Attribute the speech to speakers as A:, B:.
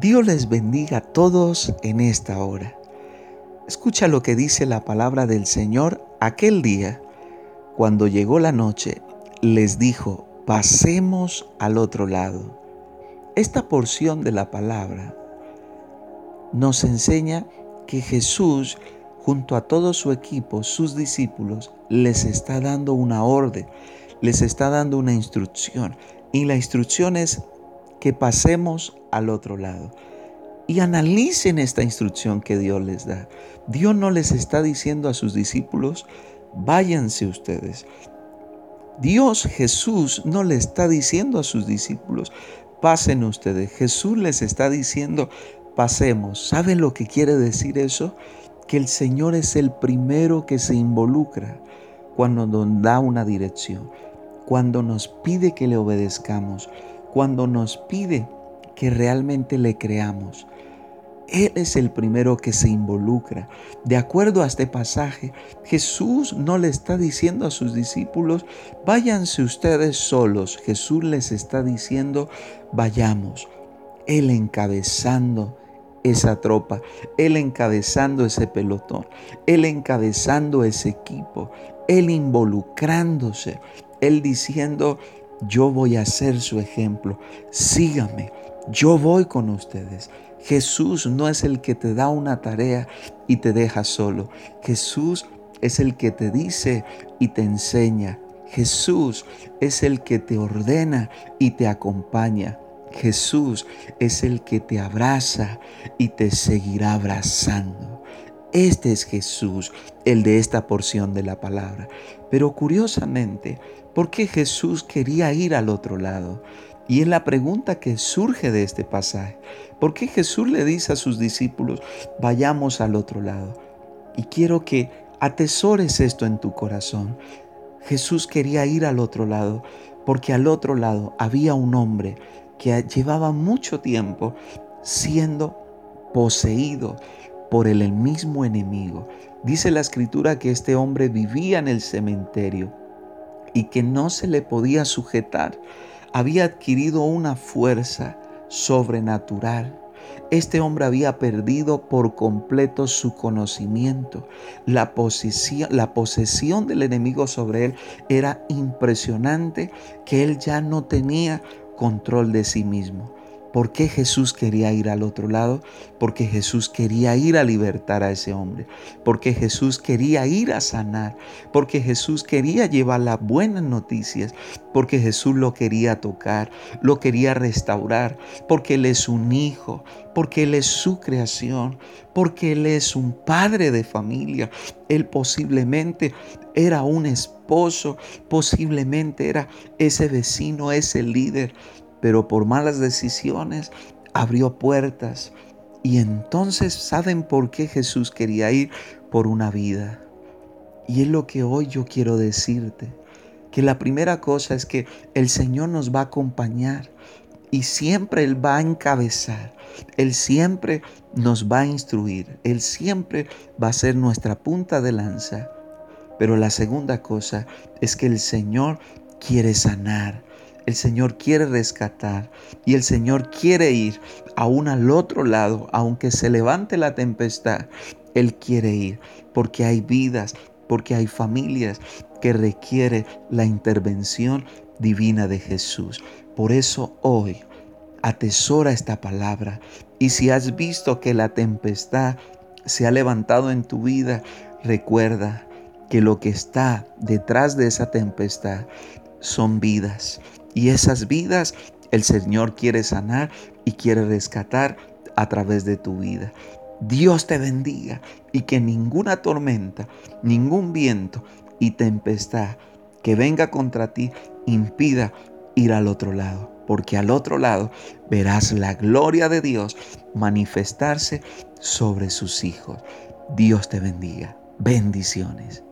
A: Dios les bendiga a todos en esta hora. Escucha lo que dice la palabra del Señor aquel día, cuando llegó la noche, les dijo, pasemos al otro lado. Esta porción de la palabra nos enseña que Jesús, junto a todo su equipo, sus discípulos, les está dando una orden, les está dando una instrucción. Y la instrucción es que pasemos al otro lado. Y analicen esta instrucción que Dios les da. Dios no les está diciendo a sus discípulos, váyanse ustedes. Dios Jesús no le está diciendo a sus discípulos, pasen ustedes. Jesús les está diciendo, pasemos. ¿Saben lo que quiere decir eso? Que el Señor es el primero que se involucra cuando nos da una dirección, cuando nos pide que le obedezcamos, cuando nos pide que realmente le creamos. Él es el primero que se involucra. De acuerdo a este pasaje, Jesús no le está diciendo a sus discípulos, váyanse ustedes solos. Jesús les está diciendo, vayamos. Él encabezando esa tropa, Él encabezando ese pelotón, Él encabezando ese equipo, Él involucrándose, Él diciendo, yo voy a ser su ejemplo. Sígame. Yo voy con ustedes. Jesús no es el que te da una tarea y te deja solo. Jesús es el que te dice y te enseña. Jesús es el que te ordena y te acompaña. Jesús es el que te abraza y te seguirá abrazando. Este es Jesús, el de esta porción de la palabra. Pero curiosamente, ¿por qué Jesús quería ir al otro lado? Y es la pregunta que surge de este pasaje. ¿Por qué Jesús le dice a sus discípulos, vayamos al otro lado? Y quiero que atesores esto en tu corazón. Jesús quería ir al otro lado porque al otro lado había un hombre que llevaba mucho tiempo siendo poseído por el mismo enemigo. Dice la escritura que este hombre vivía en el cementerio y que no se le podía sujetar. Había adquirido una fuerza sobrenatural. Este hombre había perdido por completo su conocimiento. La posesión, la posesión del enemigo sobre él era impresionante que él ya no tenía control de sí mismo. ¿Por qué Jesús quería ir al otro lado? Porque Jesús quería ir a libertar a ese hombre. Porque Jesús quería ir a sanar. Porque Jesús quería llevar las buenas noticias. Porque Jesús lo quería tocar, lo quería restaurar. Porque Él es un hijo. Porque Él es su creación. Porque Él es un padre de familia. Él posiblemente era un esposo. Posiblemente era ese vecino, ese líder pero por malas decisiones abrió puertas. Y entonces, ¿saben por qué Jesús quería ir por una vida? Y es lo que hoy yo quiero decirte, que la primera cosa es que el Señor nos va a acompañar y siempre Él va a encabezar, Él siempre nos va a instruir, Él siempre va a ser nuestra punta de lanza. Pero la segunda cosa es que el Señor quiere sanar, el Señor quiere rescatar y el Señor quiere ir aún al otro lado, aunque se levante la tempestad. Él quiere ir porque hay vidas, porque hay familias que requiere la intervención divina de Jesús. Por eso hoy atesora esta palabra y si has visto que la tempestad se ha levantado en tu vida, recuerda que lo que está detrás de esa tempestad son vidas, y esas vidas el Señor quiere sanar y quiere rescatar a través de tu vida. Dios te bendiga y que ninguna tormenta, ningún viento y tempestad que venga contra ti impida ir al otro lado, porque al otro lado verás la gloria de Dios manifestarse sobre sus hijos. Dios te bendiga. Bendiciones.